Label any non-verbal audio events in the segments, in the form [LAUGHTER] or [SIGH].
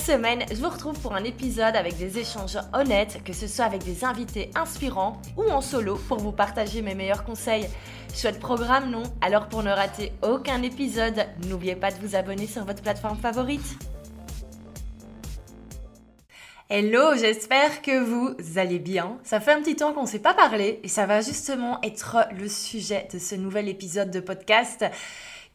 semaine, je vous retrouve pour un épisode avec des échanges honnêtes, que ce soit avec des invités inspirants ou en solo pour vous partager mes meilleurs conseils. Chouette programme, non? Alors pour ne rater aucun épisode, n'oubliez pas de vous abonner sur votre plateforme favorite. Hello, j'espère que vous allez bien. Ça fait un petit temps qu'on ne s'est pas parlé et ça va justement être le sujet de ce nouvel épisode de podcast.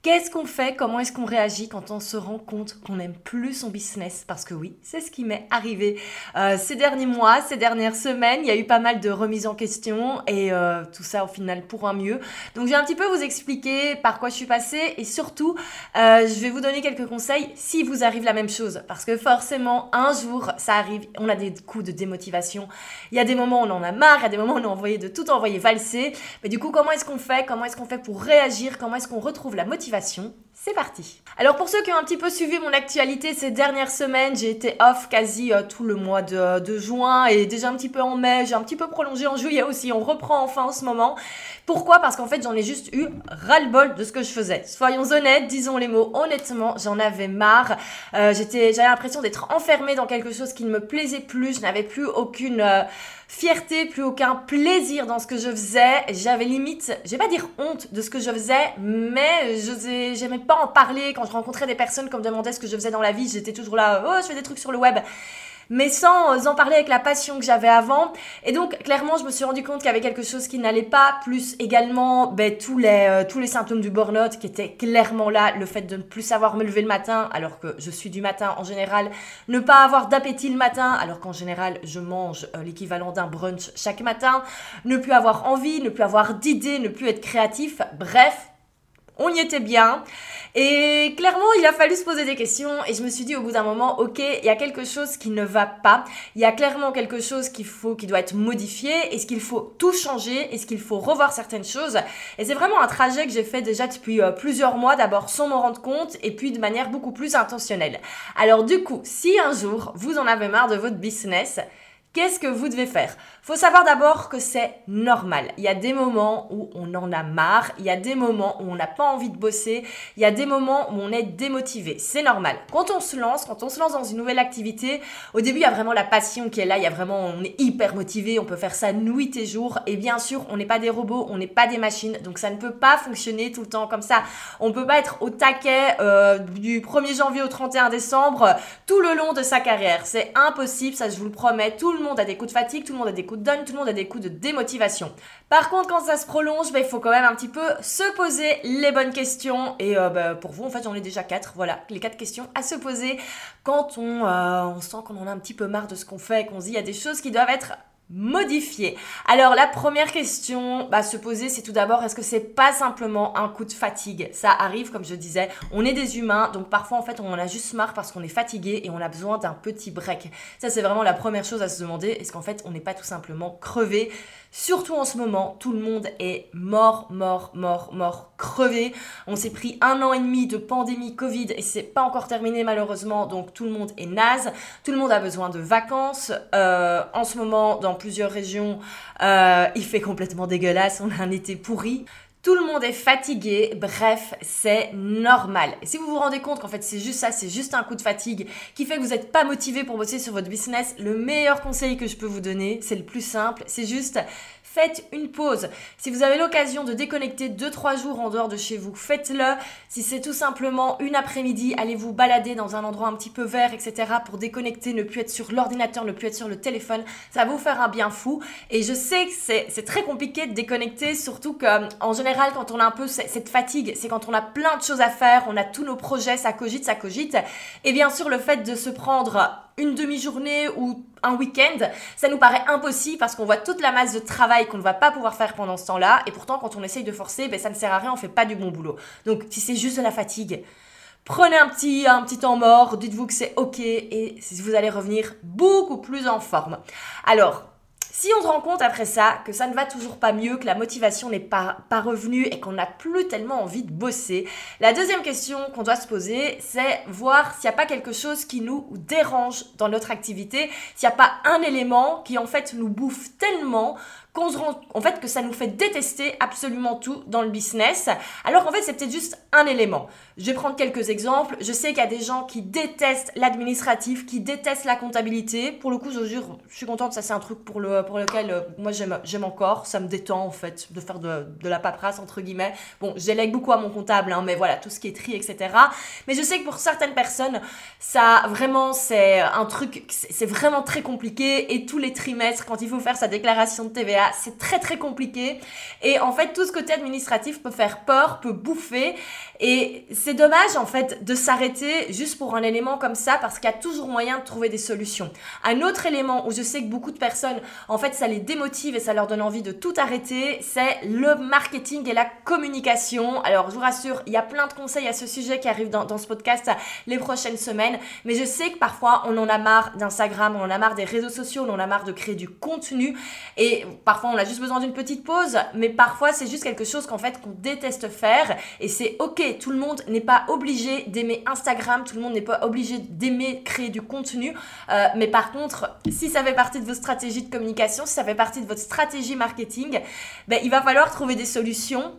Qu'est-ce qu'on fait? Comment est-ce qu'on réagit quand on se rend compte qu'on n'aime plus son business? Parce que oui, c'est ce qui m'est arrivé euh, ces derniers mois, ces dernières semaines. Il y a eu pas mal de remises en question et euh, tout ça au final pour un mieux. Donc je vais un petit peu vous expliquer par quoi je suis passée et surtout euh, je vais vous donner quelques conseils si vous arrive la même chose. Parce que forcément un jour ça arrive, on a des coups de démotivation. Il y a des moments où on en a marre, il y a des moments où on a envoyé de tout envoyer valser. Mais du coup comment est-ce qu'on fait? Comment est-ce qu'on fait pour réagir? Comment est-ce qu'on retrouve la motivation? C'est parti. Alors pour ceux qui ont un petit peu suivi mon actualité ces dernières semaines, j'ai été off quasi euh, tout le mois de, de, juin et déjà un petit peu en mai, j'ai un petit peu prolongé en juillet aussi, on reprend enfin en ce moment. Pourquoi? Parce qu'en fait j'en ai juste eu ras-le-bol de ce que je faisais. Soyons honnêtes, disons les mots honnêtement, j'en avais marre. Euh, j'avais l'impression d'être enfermée dans quelque chose qui ne me plaisait plus, je n'avais plus aucune... Euh, fierté, plus aucun plaisir dans ce que je faisais. J'avais limite, je vais pas dire honte de ce que je faisais, mais je j'aimais pas en parler. Quand je rencontrais des personnes qui me demandaient ce que je faisais dans la vie, j'étais toujours là, oh, je fais des trucs sur le web mais sans en parler avec la passion que j'avais avant. Et donc, clairement, je me suis rendu compte qu'il y avait quelque chose qui n'allait pas, plus également ben, tous, les, euh, tous les symptômes du burn-out qui étaient clairement là, le fait de ne plus savoir me lever le matin, alors que je suis du matin en général, ne pas avoir d'appétit le matin, alors qu'en général, je mange euh, l'équivalent d'un brunch chaque matin, ne plus avoir envie, ne plus avoir d'idées, ne plus être créatif, bref, on y était bien. Et clairement, il a fallu se poser des questions et je me suis dit au bout d'un moment, ok, il y a quelque chose qui ne va pas. Il y a clairement quelque chose faut, qui doit être modifié. Est-ce qu'il faut tout changer? Est-ce qu'il faut revoir certaines choses? Et c'est vraiment un trajet que j'ai fait déjà depuis euh, plusieurs mois, d'abord sans m'en rendre compte et puis de manière beaucoup plus intentionnelle. Alors du coup, si un jour vous en avez marre de votre business, Qu'est-ce que vous devez faire? Faut savoir d'abord que c'est normal. Il y a des moments où on en a marre, il y a des moments où on n'a pas envie de bosser, il y a des moments où on est démotivé. C'est normal. Quand on se lance, quand on se lance dans une nouvelle activité, au début il y a vraiment la passion qui est là, il y a vraiment on est hyper motivé, on peut faire ça nuit et jour et bien sûr, on n'est pas des robots, on n'est pas des machines, donc ça ne peut pas fonctionner tout le temps comme ça. On peut pas être au taquet euh, du 1er janvier au 31 décembre tout le long de sa carrière. C'est impossible, ça je vous le promets. Tout le monde a des coups de fatigue, tout le monde a des coups de donne, tout le monde a des coups de démotivation. Par contre, quand ça se prolonge, bah, il faut quand même un petit peu se poser les bonnes questions. Et euh, bah, pour vous, en fait, j'en ai déjà quatre. Voilà, les quatre questions à se poser quand on, euh, on sent qu'on en a un petit peu marre de ce qu'on fait, qu'on se dit il y a des choses qui doivent être modifier. Alors la première question à se poser, c'est tout d'abord, est-ce que c'est pas simplement un coup de fatigue? Ça arrive, comme je disais, on est des humains, donc parfois en fait on en a juste marre parce qu'on est fatigué et on a besoin d'un petit break. Ça c'est vraiment la première chose à se demander, est-ce qu'en fait on n'est pas tout simplement crevé? Surtout en ce moment, tout le monde est mort, mort, mort, mort, crevé. On s'est pris un an et demi de pandémie Covid et c'est pas encore terminé malheureusement, donc tout le monde est naze. Tout le monde a besoin de vacances. Euh, en ce moment, dans plusieurs régions, euh, il fait complètement dégueulasse. On a un été pourri. Tout le monde est fatigué, bref, c'est normal. Et si vous vous rendez compte qu'en fait c'est juste ça, c'est juste un coup de fatigue qui fait que vous n'êtes pas motivé pour bosser sur votre business, le meilleur conseil que je peux vous donner, c'est le plus simple, c'est juste faites une pause. Si vous avez l'occasion de déconnecter 2-3 jours en dehors de chez vous, faites-le. Si c'est tout simplement une après-midi, allez vous balader dans un endroit un petit peu vert, etc. pour déconnecter, ne plus être sur l'ordinateur, ne plus être sur le téléphone. Ça va vous faire un bien fou. Et je sais que c'est très compliqué de déconnecter, surtout qu'en général, quand on a un peu cette fatigue, c'est quand on a plein de choses à faire, on a tous nos projets, ça cogite, ça cogite. Et bien sûr, le fait de se prendre une demi-journée ou un week-end, ça nous paraît impossible parce qu'on voit toute la masse de travail qu'on ne va pas pouvoir faire pendant ce temps-là. Et pourtant, quand on essaye de forcer, ben, ça ne sert à rien, on fait pas du bon boulot. Donc, si c'est juste de la fatigue, Prenez un petit, un petit temps mort, dites-vous que c'est ok et vous allez revenir beaucoup plus en forme. Alors, si on se rend compte après ça que ça ne va toujours pas mieux, que la motivation n'est pas, revenue et qu'on n'a plus tellement envie de bosser, la deuxième question qu'on doit se poser, c'est voir s'il n'y a pas quelque chose qui nous dérange dans notre activité, s'il n'y a pas un élément qui en fait nous bouffe tellement qu'on se rend en fait que ça nous fait détester absolument tout dans le business, alors qu'en fait c'est peut-être juste un élément. Je vais prendre quelques exemples. Je sais qu'il y a des gens qui détestent l'administratif, qui détestent la comptabilité. Pour le coup, je jure, je suis contente, ça c'est un truc pour, le, pour lequel euh, moi j'aime encore. Ça me détend en fait de faire de, la paperasse entre guillemets. Bon, j'élègue beaucoup à mon comptable, hein, mais voilà, tout ce qui est tri, etc. Mais je sais que pour certaines personnes, ça vraiment c'est un truc, c'est vraiment très compliqué. Et tous les trimestres, quand il faut faire sa déclaration de TVA, c'est très très compliqué. Et en fait, tout ce côté administratif peut faire peur, peut bouffer. Et c'est dommage en fait de s'arrêter juste pour un élément comme ça parce qu'il y a toujours moyen de trouver des solutions. Un autre élément où je sais que beaucoup de personnes, en fait, ça les démotive et ça leur donne envie de tout arrêter, c'est le marketing et la communication. Alors, je vous rassure, il y a plein de conseils à ce sujet qui arrivent dans, dans ce podcast les prochaines semaines. Mais je sais que parfois, on en a marre d'Instagram, on en a marre des réseaux sociaux, on en a marre de créer du contenu. Et parfois, on a juste besoin d'une petite pause. Mais parfois, c'est juste quelque chose qu'en fait, qu'on déteste faire. Et c'est ok tout le monde n'est pas obligé d'aimer Instagram, tout le monde n'est pas obligé d'aimer créer du contenu. Euh, mais par contre, si ça fait partie de vos stratégies de communication, si ça fait partie de votre stratégie marketing, ben, il va falloir trouver des solutions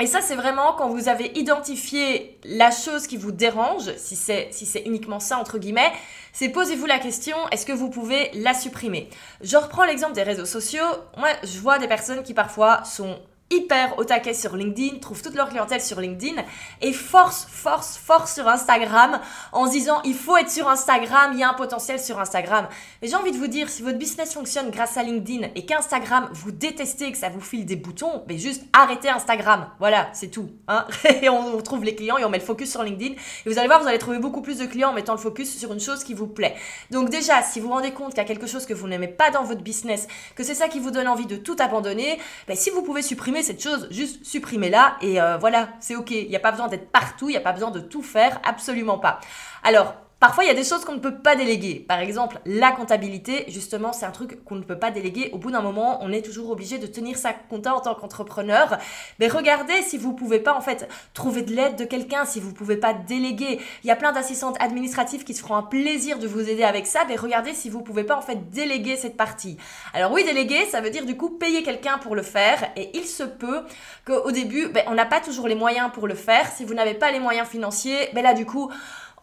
et ça, c'est vraiment quand vous avez identifié la chose qui vous dérange, si c'est si c'est uniquement ça entre guillemets, c'est posez-vous la question est-ce que vous pouvez la supprimer? Je reprends l'exemple des réseaux sociaux. Moi, je vois des personnes qui parfois sont hyper au sur LinkedIn, trouvent toute leur clientèle sur LinkedIn et force, force, force sur Instagram en se disant il faut être sur Instagram, il y a un potentiel sur Instagram. Mais j'ai envie de vous dire, si votre business fonctionne grâce à LinkedIn et qu'Instagram vous détestez, que ça vous file des boutons, mais juste arrêtez Instagram. Voilà, c'est tout. Hein [LAUGHS] et on trouve les clients et on met le focus sur LinkedIn. Et vous allez voir, vous allez trouver beaucoup plus de clients en mettant le focus sur une chose qui vous plaît. Donc déjà, si vous vous rendez compte qu'il y a quelque chose que vous n'aimez pas dans votre business, que c'est ça qui vous donne envie de tout abandonner, ben, si vous pouvez supprimer cette chose, juste supprimez-la et euh, voilà, c'est ok. Il n'y a pas besoin d'être partout, il n'y a pas besoin de tout faire, absolument pas. Alors, Parfois, il y a des choses qu'on ne peut pas déléguer. Par exemple, la comptabilité, justement, c'est un truc qu'on ne peut pas déléguer. Au bout d'un moment, on est toujours obligé de tenir sa compta en tant qu'entrepreneur. Mais regardez si vous pouvez pas, en fait, trouver de l'aide de quelqu'un, si vous pouvez pas déléguer. Il y a plein d'assistantes administratives qui se feront un plaisir de vous aider avec ça. Mais regardez si vous pouvez pas, en fait, déléguer cette partie. Alors oui, déléguer, ça veut dire du coup payer quelqu'un pour le faire. Et il se peut qu'au début, ben, on n'a pas toujours les moyens pour le faire. Si vous n'avez pas les moyens financiers, ben là, du coup,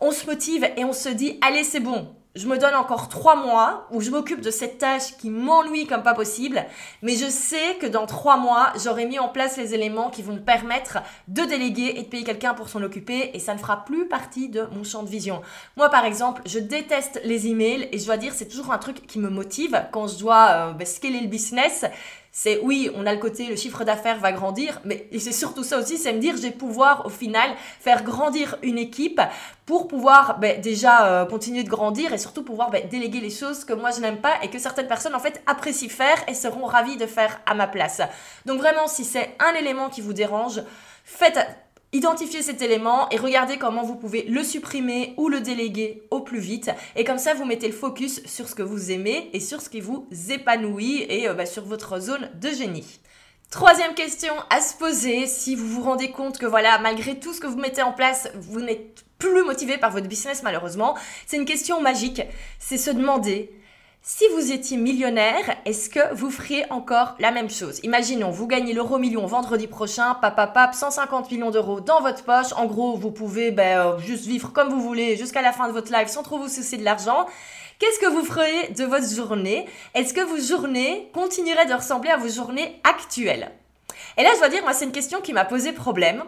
on se motive et on se dit, allez, c'est bon. Je me donne encore trois mois où je m'occupe de cette tâche qui m'ennuie comme pas possible, mais je sais que dans trois mois, j'aurai mis en place les éléments qui vont me permettre de déléguer et de payer quelqu'un pour s'en occuper et ça ne fera plus partie de mon champ de vision. Moi, par exemple, je déteste les emails et je dois dire, c'est toujours un truc qui me motive quand je dois euh, bah, scaler le business c'est oui, on a le côté le chiffre d'affaires va grandir, mais c'est surtout ça aussi, c'est me dire je vais pouvoir au final faire grandir une équipe pour pouvoir ben, déjà euh, continuer de grandir et surtout pouvoir ben, déléguer les choses que moi je n'aime pas et que certaines personnes en fait apprécient faire et seront ravies de faire à ma place. Donc vraiment, si c'est un élément qui vous dérange, faites Identifiez cet élément et regardez comment vous pouvez le supprimer ou le déléguer au plus vite. Et comme ça, vous mettez le focus sur ce que vous aimez et sur ce qui vous épanouit et euh, bah, sur votre zone de génie. Troisième question à se poser, si vous vous rendez compte que voilà, malgré tout ce que vous mettez en place, vous n'êtes plus motivé par votre business malheureusement, c'est une question magique. C'est se demander si vous étiez millionnaire, est-ce que vous feriez encore la même chose? Imaginons, vous gagnez l'euro million vendredi prochain, pap, 150 millions d'euros dans votre poche. En gros, vous pouvez ben, euh, juste vivre comme vous voulez jusqu'à la fin de votre life sans trop vous soucier de l'argent. Qu'est-ce que vous feriez de votre journée? Est-ce que vos journées continueraient de ressembler à vos journées actuelles? Et là, je dois dire, moi, c'est une question qui m'a posé problème.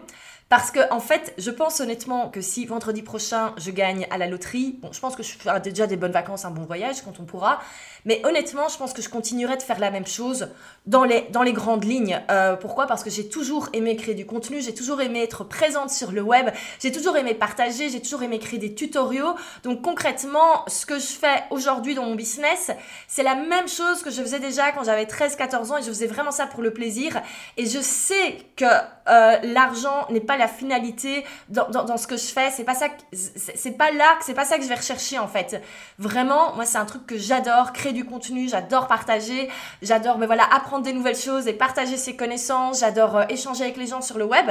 Parce que, en fait, je pense honnêtement que si vendredi prochain je gagne à la loterie, bon, je pense que je ferai déjà des bonnes vacances, un bon voyage quand on pourra. Mais honnêtement, je pense que je continuerai de faire la même chose dans les, dans les grandes lignes. Euh, pourquoi? Parce que j'ai toujours aimé créer du contenu, j'ai toujours aimé être présente sur le web, j'ai toujours aimé partager, j'ai toujours aimé créer des tutoriaux. Donc concrètement, ce que je fais aujourd'hui dans mon business, c'est la même chose que je faisais déjà quand j'avais 13-14 ans et je faisais vraiment ça pour le plaisir. Et je sais que euh, l'argent n'est pas la finalité dans, dans, ce que je fais. C'est pas ça, c'est pas là, c'est pas ça que je vais rechercher en fait. Vraiment, moi c'est un truc que j'adore, créer du contenu, j'adore partager, j'adore, mais voilà, apprendre des nouvelles choses et partager ses connaissances. J'adore euh, échanger avec les gens sur le web.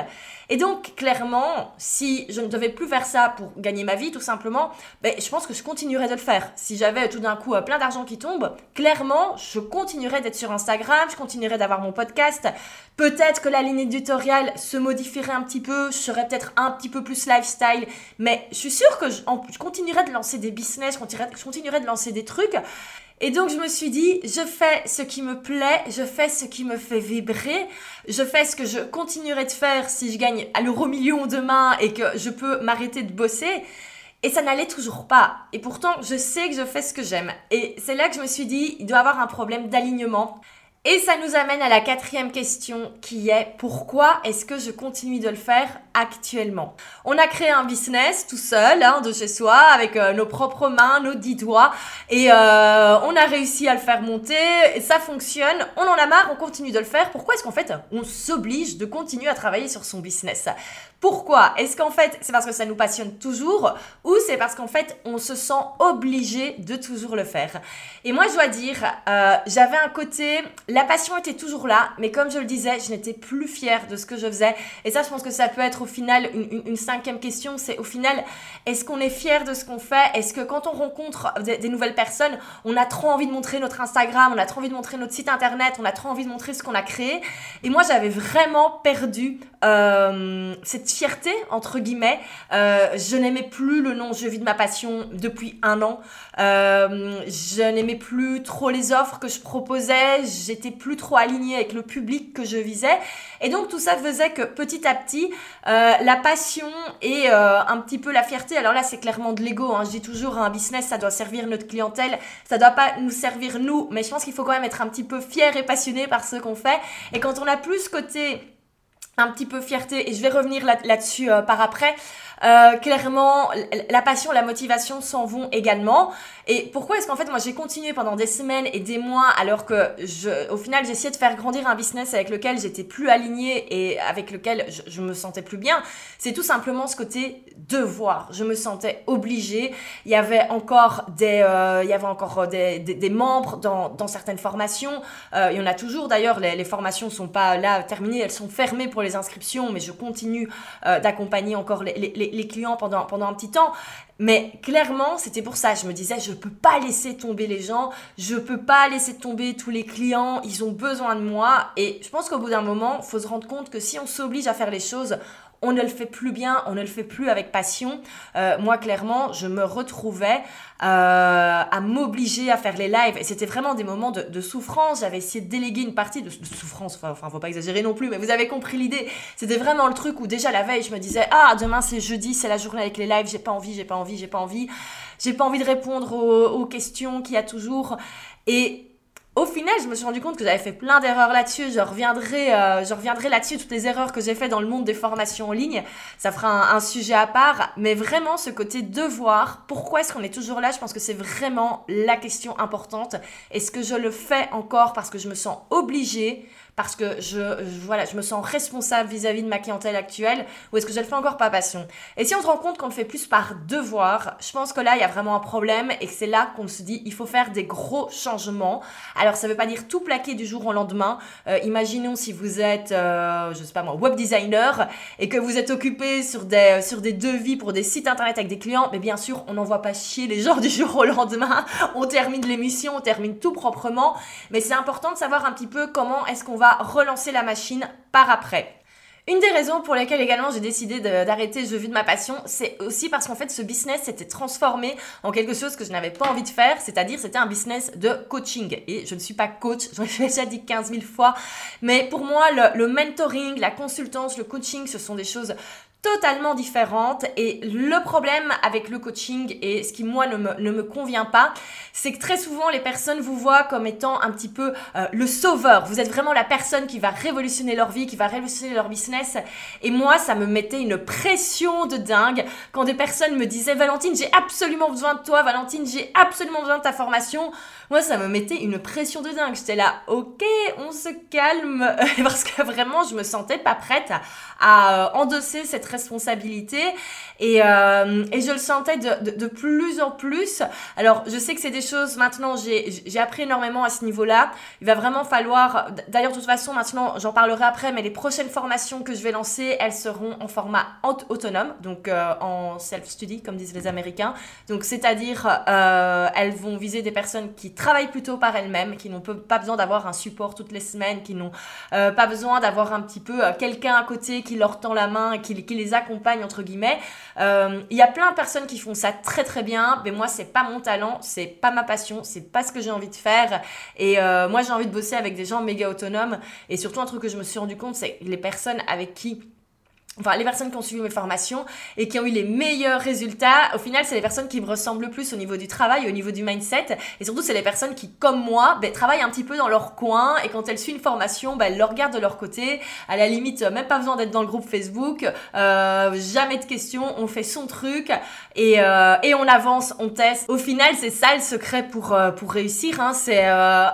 Et donc clairement, si je ne devais plus faire ça pour gagner ma vie, tout simplement, ben, je pense que je continuerais de le faire. Si j'avais tout d'un coup euh, plein d'argent qui tombe, clairement, je continuerais d'être sur Instagram, je continuerais d'avoir mon podcast. Peut-être que la ligne éditoriale se modifierait un petit peu, je serais peut-être un petit peu plus lifestyle, mais je suis sûre que je, continuerais de lancer des business, je continuerais de lancer des trucs. Et donc je me suis dit, je fais ce qui me plaît, je fais ce qui me fait vibrer, je fais ce que je continuerai de faire si je gagne à l'euro million demain et que je peux m'arrêter de bosser. Et ça n'allait toujours pas. Et pourtant, je sais que je fais ce que j'aime. Et c'est là que je me suis dit, il doit y avoir un problème d'alignement. Et ça nous amène à la quatrième question qui est pourquoi est-ce que je continue de le faire actuellement? On a créé un business tout seul, hein, de chez soi, avec euh, nos propres mains, nos dix doigts, et euh, on a réussi à le faire monter, ça fonctionne, on en a marre, on continue de le faire. Pourquoi est-ce qu'en fait on s'oblige de continuer à travailler sur son business? Pourquoi? Est-ce qu'en fait c'est parce que ça nous passionne toujours ou c'est parce qu'en fait on se sent obligé de toujours le faire? Et moi je dois dire, euh, j'avais un côté, la passion était toujours là, mais comme je le disais, je n'étais plus fière de ce que je faisais. Et ça je pense que ça peut être au final une, cinquième question, c'est au final, est-ce qu'on est fier de ce qu'on fait? Est-ce que quand on rencontre des, des, nouvelles personnes, on a trop envie de montrer notre Instagram, on a trop envie de montrer notre site internet, on a trop envie de montrer ce qu'on a créé? Et moi j'avais vraiment perdu euh, cette fierté, entre guillemets. Euh, je n'aimais plus le nom Je vis de ma passion depuis un an. Euh, je n'aimais plus trop les offres que je proposais. J'étais plus trop alignée avec le public que je visais. Et donc tout ça faisait que petit à petit, la passion et un petit peu la fierté, alors là c'est clairement de l'ego. Hein. Je dis toujours, un business, ça doit servir notre clientèle. Ça doit pas nous servir nous. Mais je pense qu'il faut quand même être un petit peu fier et passionné par ce qu'on fait. Et quand on a plus ce côté un petit peu fierté et je vais revenir là-dessus euh, par après. Euh, clairement, la passion, la motivation s'en vont également. Et pourquoi est-ce qu'en fait, moi, j'ai continué pendant des semaines et des mois alors que, je, au final, essayé de faire grandir un business avec lequel j'étais plus alignée et avec lequel je, me sentais plus bien? C'est tout simplement ce côté devoir. Je me sentais obligée. Il y avait encore des, euh, il y avait encore des, des, des membres dans, dans, certaines formations. Euh, il y en a toujours d'ailleurs. Les, les formations sont pas là terminées, elles sont fermées pour les inscriptions, mais je continue euh, d'accompagner encore les, les, les, clients pendant, un petit temps. Mais clairement, c'était pour ça. Je me disais, je peux pas laisser tomber les gens, je peux pas laisser tomber tous les clients, ils ont besoin de moi. Et je pense qu'au bout d'un moment, faut se rendre compte que si on s'oblige à faire les choses, on ne le fait plus bien, on ne le fait plus avec passion. Euh, moi, clairement, je me retrouvais euh, à m'obliger à faire les lives. Et c'était vraiment des moments de, souffrance. J'avais essayé de déléguer une partie de, souffrance. Enfin, faut pas exagérer non plus, mais vous avez compris l'idée. C'était vraiment le truc où déjà la veille, je me disais, ah, demain c'est jeudi, c'est la journée avec les lives, j'ai pas envie, j'ai pas envie, j'ai pas envie. J'ai pas envie de répondre aux, aux questions qu'il y a toujours. Et au final, je me suis rendu compte que j'avais fait plein d'erreurs là-dessus. Je reviendrai, euh, je reviendrai là-dessus, toutes les erreurs que j'ai fait dans le monde des formations en ligne. Ça fera un, sujet à part. Mais vraiment, ce côté devoir, pourquoi est-ce qu'on est toujours là? Je pense que c'est vraiment la question importante. Est-ce que je le fais encore parce que je me sens obligée parce que je, voilà, je me sens responsable vis-à-vis de ma clientèle actuelle ou est-ce que je le fais encore par passion? Et si on se rend compte qu'on le fait plus par devoir, je pense que là, il y a vraiment un problème et que c'est là qu'on se dit, il faut faire des gros changements. Alors, ça ne veut pas dire tout plaquer du jour au lendemain. Euh, imaginons si vous êtes, euh, je sais pas moi, web designer et que vous êtes occupé sur des, sur des devis pour des sites internet avec des clients, mais bien sûr, on n'envoie pas chier les gens [LAUGHS] du jour au lendemain. On termine l'émission, on termine tout proprement. Mais c'est important de savoir un petit peu comment est-ce qu'on va relancer la machine par après. Une des raisons pour lesquelles également j'ai décidé d'arrêter Je vis de ma passion, c'est aussi parce qu'en fait ce business s'était transformé en quelque chose que je n'avais pas envie de faire, c'est-à-dire c'était un business de coaching. Et je ne suis pas coach, [LAUGHS] j'en ai déjà dit 15 000 fois, mais pour moi le mentoring, la consultance, le coaching, ce sont des choses totalement différentes. Et le problème avec le coaching et ce qui moi ne me, ne me convient pas, c'est que très souvent les personnes vous voient comme étant un petit peu euh, le sauveur. Vous êtes vraiment la personne qui va révolutionner leur vie, qui va révolutionner leur business. Et moi, ça me mettait une pression de dingue quand des personnes me disaient Valentine, j'ai absolument besoin de toi, Valentine, j'ai absolument besoin de ta formation. Moi, ça me mettait une pression de dingue. J'étais là, ok, on se calme, [LAUGHS] parce que vraiment, je me sentais pas prête à, euh, endosser cette responsabilité. Et, euh, et, je le sentais de, de, de, plus en plus. Alors, je sais que c'est des choses, maintenant, j'ai appris énormément à ce niveau-là. Il va vraiment falloir, d'ailleurs, de toute façon, maintenant, j'en parlerai après, mais les prochaines formations que je vais lancer, elles seront en format autonome, donc euh, en self-study, comme disent les Américains. Donc, c'est-à-dire, euh, elles vont viser des personnes qui travaillent plutôt par elles-mêmes, qui n'ont pas besoin d'avoir un support toutes les semaines, qui n'ont pas besoin d'avoir un petit peu quelqu'un à côté qui leur tend la main qui, qui les accompagne, entre guillemets. Euh, il y a plein de personnes qui font ça très très bien, mais moi c'est pas mon talent, c'est pas ma passion, c'est pas ce que j'ai envie de faire. Et euh, moi j'ai envie de bosser avec des gens méga autonomes. Et surtout un truc que je me suis rendu compte, c'est les personnes avec qui enfin les personnes qui ont suivi mes formations et qui ont eu les meilleurs résultats, au final, c'est les personnes qui me ressemblent le plus au niveau du travail, au niveau du mindset. Et surtout, c'est les personnes qui, comme moi, ben, travaillent un petit peu dans leur coin et quand elles suivent une formation, ben, elles le regardent de leur côté. À la limite, même pas besoin d'être dans le groupe Facebook. Euh, jamais de questions, on fait son truc et, euh, et on avance, on teste. Au final, c'est ça le secret pour, euh, pour réussir. Hein, c'est euh,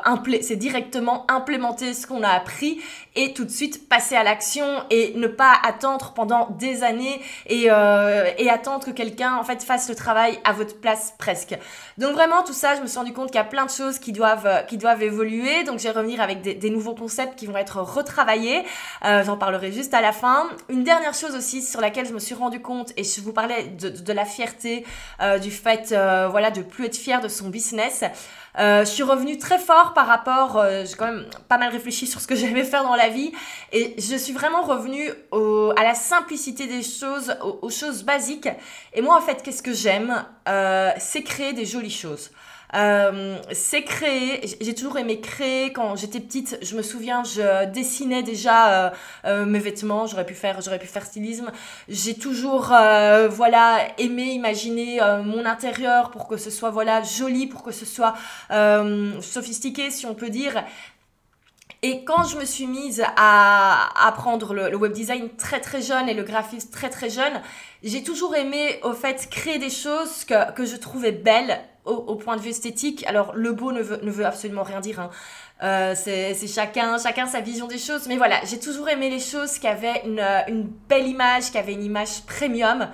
directement implémenter ce qu'on a appris et tout de suite passer à l'action et ne pas attendre pendant des années et, euh, et attendre que quelqu'un en fait fasse le travail à votre place presque. Donc vraiment tout ça, je me suis rendu compte qu'il y a plein de choses qui doivent qui doivent évoluer. Donc je vais revenir avec des, des nouveaux concepts qui vont être retravaillés. Euh, J'en parlerai juste à la fin. Une dernière chose aussi sur laquelle je me suis rendu compte et je vous parlais de, de la fierté, euh, du fait euh, voilà de plus être fier de son business. Euh, je suis revenue très fort par rapport, euh, j'ai quand même pas mal réfléchi sur ce que [LAUGHS] j'aimais faire dans la vie et je suis vraiment revenue au, à la simplicité des choses, aux, choses basiques. Et moi en fait, qu'est-ce que j'aime? Euh, C'est créer des jolies choses. Euh, c'est créer. J'ai toujours aimé créer. Quand j'étais petite, je me souviens, je dessinais déjà euh, euh, mes vêtements. J'aurais pu faire, j'aurais pu faire stylisme. J'ai toujours, euh, voilà, aimé imaginer mon intérieur pour que ce soit voilà joli, pour que ce soit sophistiqué, si on peut dire. Et quand je me suis mise à apprendre le, le web design très très jeune et le graphisme très très jeune, j'ai toujours aimé au fait créer des choses que, que je trouvais belles au, point de vue esthétique. Alors le beau ne veut, absolument rien dire. Hein. Euh, c'est chacun, chacun sa vision des choses. Mais voilà, j'ai toujours aimé les choses qui avaient une, une belle image, qui avaient une image premium.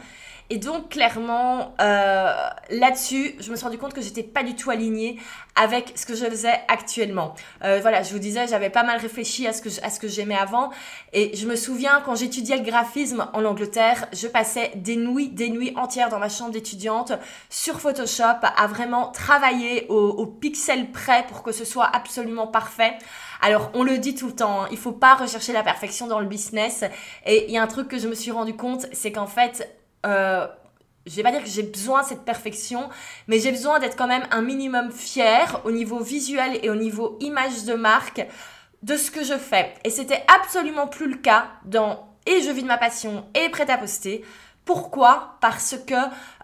Et donc, clairement, euh, là-dessus, je me suis rendu compte que j'étais pas du tout alignée avec ce que je faisais actuellement. Euh, voilà, je vous disais, j'avais pas mal réfléchi à ce que à ce que j'aimais avant. Et je me souviens, quand j'étudiais le graphisme en Angleterre, je passais des nuits, des nuits entières dans ma chambre d'étudiante sur Photoshop à vraiment travailler au, au pixel près pour que ce soit absolument parfait. Alors, on le dit tout le temps, hein, il faut pas rechercher la perfection dans le business. Et il y a un truc que je me suis rendu compte, c'est qu'en fait, euh, je vais pas dire que j'ai besoin de cette perfection, mais j'ai besoin d'être quand même un minimum fier au niveau visuel et au niveau image de marque de ce que je fais. Et c'était absolument plus le cas dans et je vis de ma passion et prête à poster. Pourquoi? Parce que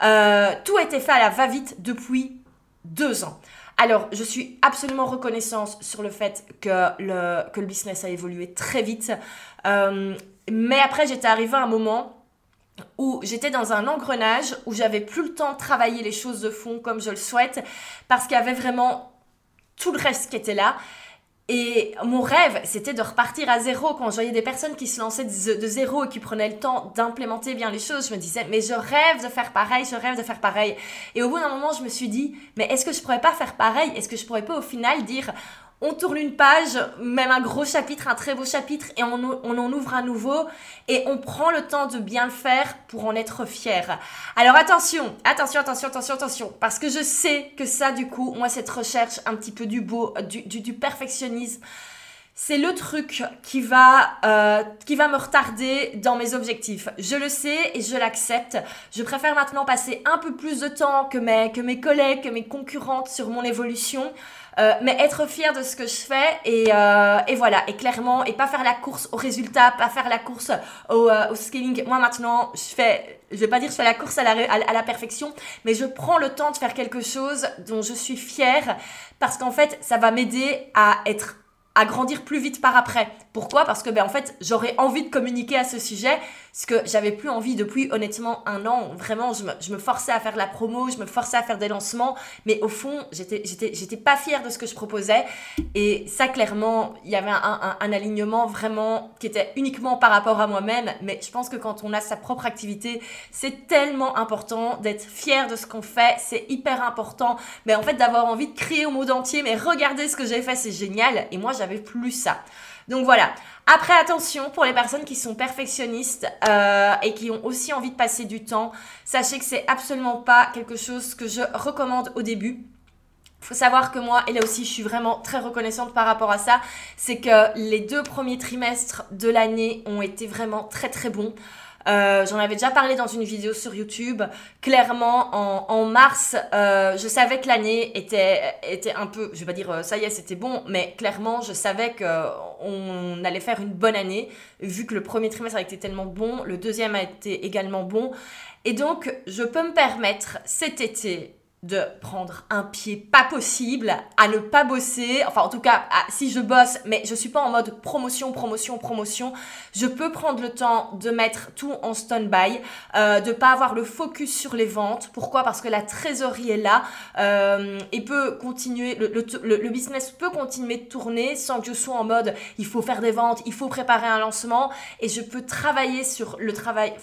euh, tout a été fait à la va-vite depuis deux ans. Alors, je suis absolument reconnaissante sur le fait que le, que le business a évolué très vite. Euh, mais après, j'étais arrivée à un moment où j'étais dans un engrenage où j'avais plus le temps de travailler les choses de fond comme je le souhaite parce qu'il y avait vraiment tout le reste qui était là. Et mon rêve, c'était de repartir à zéro. Quand je voyais des personnes qui se lançaient de zéro et qui prenaient le temps d'implémenter bien les choses, je me disais, mais je rêve de faire pareil, je rêve de faire pareil. Et au bout d'un moment, je me suis dit, mais est-ce que je pourrais pas faire pareil? Est-ce que je pourrais pas au final dire, on tourne une page, même un gros chapitre, un très beau chapitre, et on, en ouvre un nouveau, et on prend le temps de bien le faire pour en être fier. Alors attention, attention, attention, attention, attention, parce que je sais que ça, du coup, moi, cette recherche un petit peu du beau, du perfectionnisme, c'est le truc qui va, euh, qui va me retarder dans mes objectifs. Je le sais et je l'accepte. Je préfère maintenant passer un peu plus de temps que mes, que mes collègues, que mes concurrentes sur mon évolution. Euh, mais être fier de ce que je fais et, euh, et, voilà et clairement et pas faire la course au résultat pas faire la course au, au scaling moi maintenant je fais je vais pas dire je fais la course à la, à la perfection mais je prends le temps de faire quelque chose dont je suis fière parce qu'en fait ça va m'aider à être à grandir plus vite par après. Pourquoi? Parce que ben, en fait, j'aurais envie de communiquer à ce sujet, ce que j'avais plus envie depuis honnêtement un an. Vraiment, je me, je me, forçais à faire la promo, je me forçais à faire des lancements, mais au fond, j'étais, j'étais, j'étais pas fière de ce que je proposais. Et ça, clairement, il y avait un, un, un, alignement vraiment qui était uniquement par rapport à moi-même. Mais je pense que quand on a sa propre activité, c'est tellement important d'être fier de ce qu'on fait. C'est hyper important. Mais en fait, d'avoir envie de crier au monde entier, mais regardez ce que j'ai fait, c'est génial. Et moi, j'avais plus ça. Donc voilà. Après, attention, pour les personnes qui sont perfectionnistes euh, et qui ont aussi envie de passer du temps, sachez que c'est absolument pas quelque chose que je recommande au début. Faut savoir que moi, et là aussi je suis vraiment très reconnaissante par rapport à ça, c'est que les deux premiers trimestres de l'année ont été vraiment très très bons. Euh, J'en avais déjà parlé dans une vidéo sur YouTube. Clairement, en, en mars, euh, je savais que l'année était, était un peu, je vais pas dire euh, ça y est, c'était bon, mais clairement, je savais qu'on allait faire une bonne année, vu que le premier trimestre a été tellement bon, le deuxième a été également bon. Et donc, je peux me permettre cet été de prendre un pied pas possible à ne pas bosser. Enfin en tout cas si je bosse mais je suis pas en mode promotion promotion promotion. Je peux prendre le temps de mettre tout en stand-by euh, de pas avoir le focus sur les ventes. Pourquoi? Parce que la trésorerie est là euh, et peut continuer le, le, le, business peut continuer de tourner sans que je sois en mode il faut faire des ventes il faut préparer un lancement. Et je peux travailler sur le travail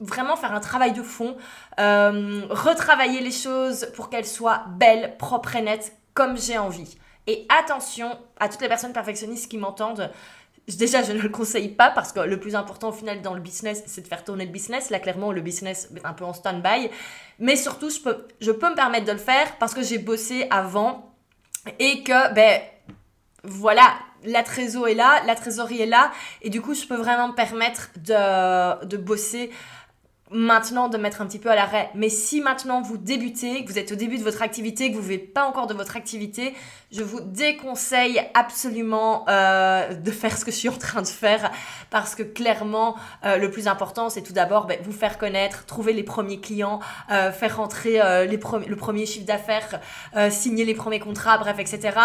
vraiment faire un travail de fond, euh, retravailler les choses pour qu'elles soient belles, propres et nettes, comme j'ai envie. Et attention à toutes les personnes perfectionnistes qui m'entendent. Déjà, je ne le conseille pas parce que le plus important au final dans le business, c'est de faire tourner le business. Là, clairement, le business est un peu en stand-by. Mais surtout, je peux, je peux me permettre de le faire parce que j'ai bossé avant et que, ben, voilà, la trésorerie est là, la trésorerie est là. Et du coup, je peux vraiment me permettre de, de bosser maintenant de mettre un petit peu à l'arrêt. Mais si maintenant vous débutez, que vous êtes au début de votre activité, que vous ne vivez pas encore de votre activité, je vous déconseille absolument euh, de faire ce que je suis en train de faire parce que clairement, euh, le plus important, c'est tout d'abord ben, vous faire connaître, trouver les premiers clients, euh, faire rentrer les le premier chiffre d'affaires, signer les premiers contrats, bref, etc.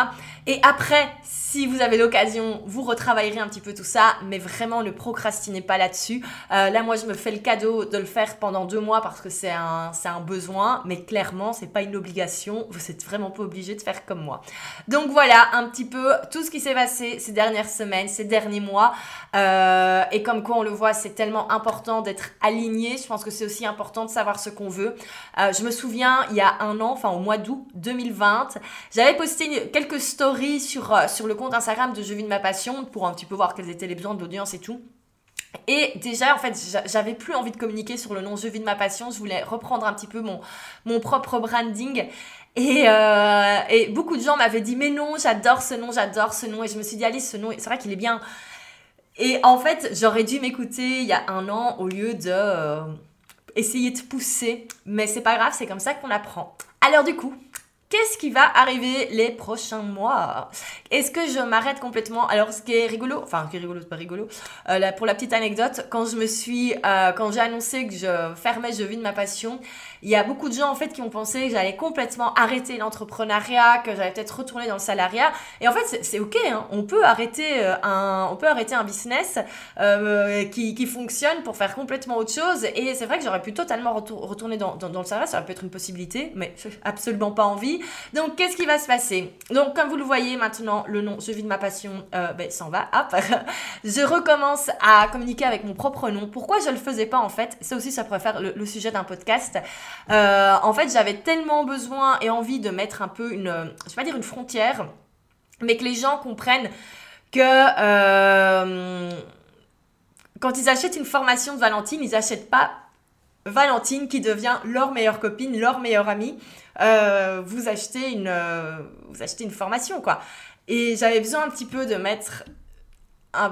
Et après, si vous avez l'occasion, vous retravaillerez un petit peu tout ça, mais vraiment ne procrastinez pas là-dessus. là, moi, je me fais le cadeau de le faire pendant deux mois parce que c'est un, besoin, mais clairement, c'est pas une obligation. Vous êtes vraiment pas obligé de faire comme moi. Donc voilà, un petit peu tout ce qui s'est passé ces dernières semaines, ces derniers mois. Euh, et comme quoi, on le voit, c'est tellement important d'être aligné. Je pense que c'est aussi important de savoir ce qu'on veut. Euh, je me souviens, il y a un an, enfin au mois d'août 2020, j'avais posté quelques stories sur, euh, sur le compte Instagram de Je vis de ma passion pour un petit peu voir quels étaient les besoins de l'audience et tout. Et déjà, en fait, j'avais plus envie de communiquer sur le nom Je vis de ma passion. Je voulais reprendre un petit peu mon, mon propre branding. Et, euh, et beaucoup de gens m'avaient dit, mais non, j'adore ce nom, j'adore ce nom. Et je me suis dit, Alice, ce nom, c'est vrai qu'il est bien. Et en fait, j'aurais dû m'écouter il y a un an au lieu de euh, essayer de pousser. Mais c'est pas grave, c'est comme ça qu'on apprend. Alors du coup, Qu'est-ce qui va arriver les prochains mois? Est-ce que je m'arrête complètement? Alors, ce qui est rigolo, enfin, ce qui est rigolo, c'est pas rigolo. Euh, pour la petite anecdote, quand je me suis, euh, quand j'ai annoncé que je fermais Je vis de ma passion, il y a beaucoup de gens en fait qui ont pensé que j'allais complètement arrêter l'entrepreneuriat, que j'allais peut-être retourner dans le salariat. Et en fait, c'est ok. Hein. On peut arrêter euh, un, on peut arrêter un business euh, qui, qui, fonctionne pour faire complètement autre chose. Et c'est vrai que j'aurais pu totalement retourner dans, dans, le salariat. Ça aurait pu être une possibilité, mais [LAUGHS] absolument pas envie. Donc, qu'est-ce qui va se passer? Donc, comme vous le voyez maintenant, le nom Je vis de ma passion euh, ben, s'en va. Hop. [LAUGHS] je recommence à communiquer avec mon propre nom. Pourquoi je le faisais pas en fait? Ça aussi, ça pourrait faire le, le sujet d'un podcast. Euh, en fait, j'avais tellement besoin et envie de mettre un peu une, je vais pas dire une frontière, mais que les gens comprennent que euh, quand ils achètent une formation de Valentine, ils n'achètent pas Valentine qui devient leur meilleure copine, leur meilleure amie. Euh, vous achetez une, vous achetez une formation quoi. Et j'avais besoin un petit peu de mettre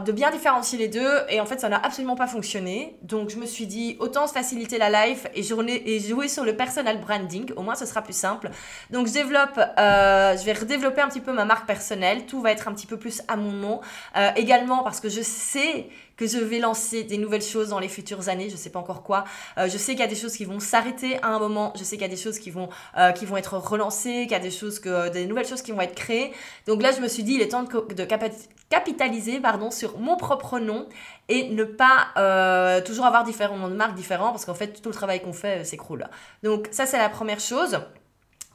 de bien différencier les deux et en fait ça n'a absolument pas fonctionné. Donc je me suis dit autant faciliter la life et, et jouer sur le personal branding au moins ce sera plus simple. Donc je développe euh, je vais redévelopper un petit peu ma marque personnelle. Tout va être un petit peu plus à mon nom euh, également parce que je sais que je vais lancer des nouvelles choses dans les futures années, je sais pas encore quoi. Euh, je sais qu'il y a des choses qui vont s'arrêter à un moment, je sais qu'il y a des choses qui vont, euh, qui vont être relancées, qu'il y a des choses que, des nouvelles choses qui vont être créées. Donc là, je me suis dit, il est temps de, de capitaliser pardon, sur mon propre nom et ne pas euh, toujours avoir différents noms de marques différents parce qu'en fait, tout le travail qu'on fait s'écroule. Donc ça, c'est la première chose.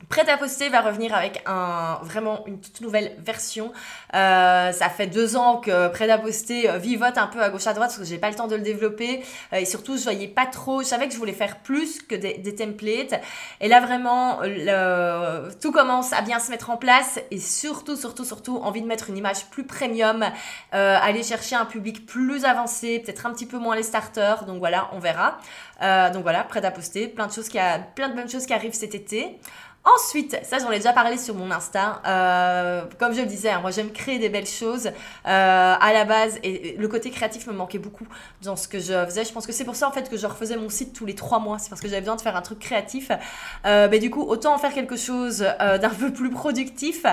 Prêt à poster va revenir avec un vraiment une toute nouvelle version. Euh, ça fait deux ans que Prêt à poster euh, vivote un peu à gauche à droite parce que j'ai pas le temps de le développer euh, et surtout je voyais pas trop. Je savais que je voulais faire plus que des, templates et là vraiment tout commence à bien se mettre en place et surtout surtout surtout envie de mettre une image plus premium, euh, aller chercher un public plus avancé, peut-être un petit peu moins les starters. Donc voilà, on verra. Donc voilà, Prêt à poster, plein de choses qui a, plein de bonnes choses qui arrivent cet été. Ensuite, ça j'en ai déjà parlé sur mon Insta, euh, comme je le disais, hein, moi j'aime créer des belles choses euh, à la base et le côté créatif me manquait beaucoup dans ce que je faisais. Je pense que c'est pour ça en fait que je refaisais mon site tous les trois mois, c'est parce que j'avais besoin de faire un truc créatif. Euh, mais du coup, autant en faire quelque chose euh, d'un peu plus productif.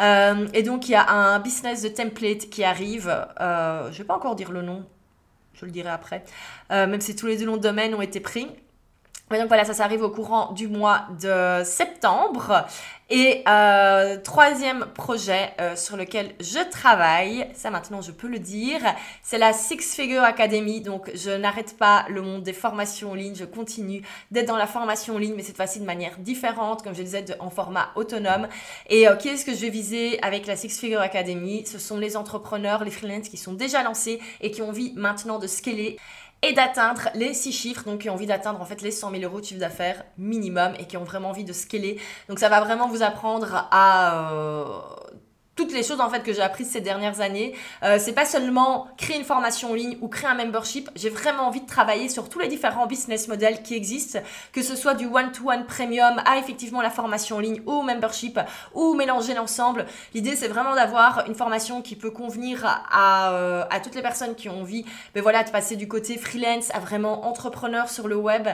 Euh, et donc il y a un business de template qui arrive, euh, je vais pas encore dire le nom, je le dirai après, même si tous les deux noms de domaine ont été pris donc voilà, ça, ça arrive au courant du mois de septembre. Et euh, troisième projet euh, sur lequel je travaille, ça maintenant je peux le dire, c'est la Six Figure Academy. Donc je n'arrête pas le monde des formations en ligne, je continue d'être dans la formation en ligne, mais cette fois-ci de manière différente, comme je disais, en format autonome. Et euh, qui est-ce que je vais viser avec la Six Figure Academy? Ce sont les entrepreneurs, les freelances qui sont déjà lancés et qui ont envie maintenant de scaler et d'atteindre les six chiffres, donc qui ont envie d'atteindre en fait les 100 000 euros de chiffre d'affaires minimum et qui ont vraiment envie de scaler. Donc ça va vraiment vous apprendre à euh, toutes les choses en fait que j'ai apprises ces dernières années. Euh, c'est pas seulement créer une formation en ligne ou créer un membership. J'ai vraiment envie de travailler sur tous les différents business models qui existent, que ce soit du one-to-one premium à effectivement la formation en ligne ou membership ou mélanger l'ensemble. L'idée c'est vraiment d'avoir une formation qui peut convenir à, euh, à toutes les personnes qui ont envie, mais voilà, de passer du côté freelance à vraiment entrepreneur sur le web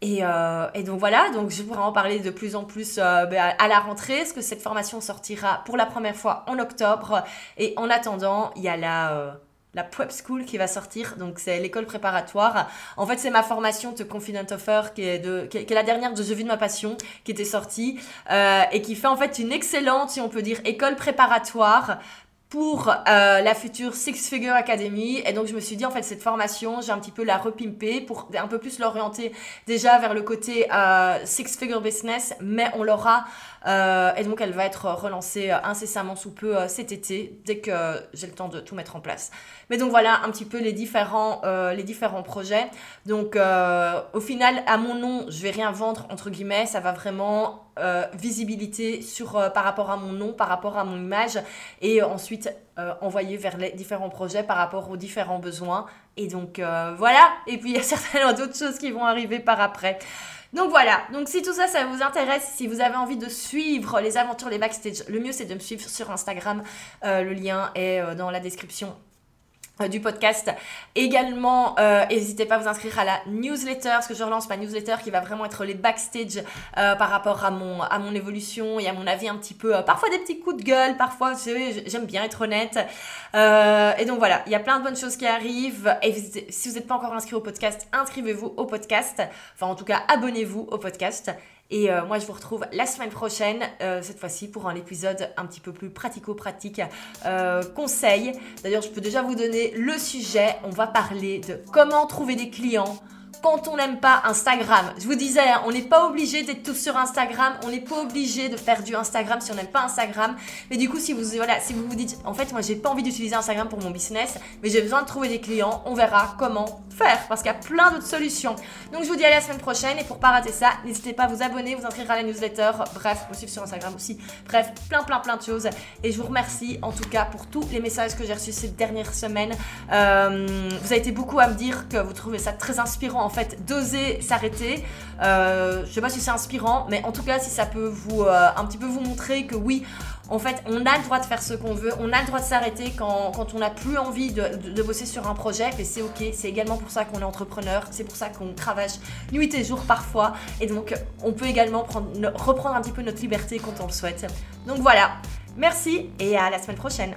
et, euh, et, donc voilà, donc je pourrai en parler de plus en plus euh, ben, à la rentrée, parce que cette formation sortira pour la première fois en octobre. Et en attendant, il y a la, euh, la Prep School qui va sortir, donc c'est l'école préparatoire. En fait, c'est ma formation The Confident Offer, qui est, de, qui est, la dernière de Je vis de ma passion, qui était sortie, et qui fait en fait une excellente, si on peut dire, école préparatoire pour euh, la future Six Figure Academy. Et donc, je me suis dit, en fait, cette formation, j'ai un petit peu la repimper pour un peu plus l'orienter déjà vers le côté euh, Six Figure Business, mais on l'aura. Euh, et donc, elle va être relancée incessamment sous peu cet été, dès que j'ai le temps de tout mettre en place. Mais donc, voilà un petit peu les différents, les différents projets. Donc, au final, à mon nom, je vais rien vendre, entre guillemets. Ça va vraiment euh, visibilité sur, euh, par rapport à mon nom, par rapport à mon image, et ensuite euh, envoyer vers les différents projets par rapport aux différents besoins. Et donc voilà, et puis il y a certainement d'autres choses qui vont arriver par après. Donc voilà, donc si tout ça, ça vous intéresse, si vous avez envie de suivre les aventures, les backstage, le mieux c'est de me suivre sur Instagram. le lien est dans la description euh, du podcast. Également, euh, n'hésitez pas à vous inscrire à la newsletter, parce que je relance ma newsletter qui va vraiment être les backstage euh, par rapport à mon, à mon évolution et à mon avis un petit peu, euh, parfois des petits coups de gueule, parfois j'aime bien être honnête. et donc voilà, il y a plein de bonnes choses qui arrivent. Et si vous n'êtes pas encore inscrit au podcast, inscrivez-vous au podcast. Enfin en tout cas, abonnez-vous au podcast. Et euh, moi, je vous retrouve la semaine prochaine, euh, cette fois-ci, pour un épisode un petit peu plus pratico-pratique, euh, conseil. D'ailleurs, je peux déjà vous donner le sujet. On va parler de comment trouver des clients quand on n'aime pas Instagram. Je vous disais, hein, on n'est pas obligé d'être tous sur Instagram, on n'est pas obligé de faire du Instagram si on n'aime pas Instagram. Mais du coup, si vous voilà, si vous vous dites, en fait, moi, j'ai pas envie d'utiliser Instagram pour mon business, mais j'ai besoin de trouver des clients, on verra comment parce qu'il y a plein d'autres solutions. Donc je vous dis à la semaine prochaine et pour pas rater ça, n'hésitez pas à vous abonner, vous inscrire à la newsletter, bref, vous suivre sur Instagram aussi. Bref, plein plein plein de choses et je vous remercie en tout cas pour tous les messages que j'ai reçus ces dernières semaines. Euh, vous avez été beaucoup à me dire que vous trouvez ça très inspirant en fait d'oser s'arrêter. Euh, je sais pas si c'est inspirant, mais en tout cas si ça peut vous euh, un petit peu vous montrer que oui, en fait, on a le droit de faire ce qu'on veut, on a le droit de s'arrêter quand, on n'a plus envie de, bosser sur un projet, mais c'est ok, c'est également pour ça qu'on est entrepreneur, c'est pour ça qu'on travaille nuit et jour parfois, et donc on peut également reprendre un petit peu notre liberté quand on le souhaite. Donc voilà, merci et à la semaine prochaine.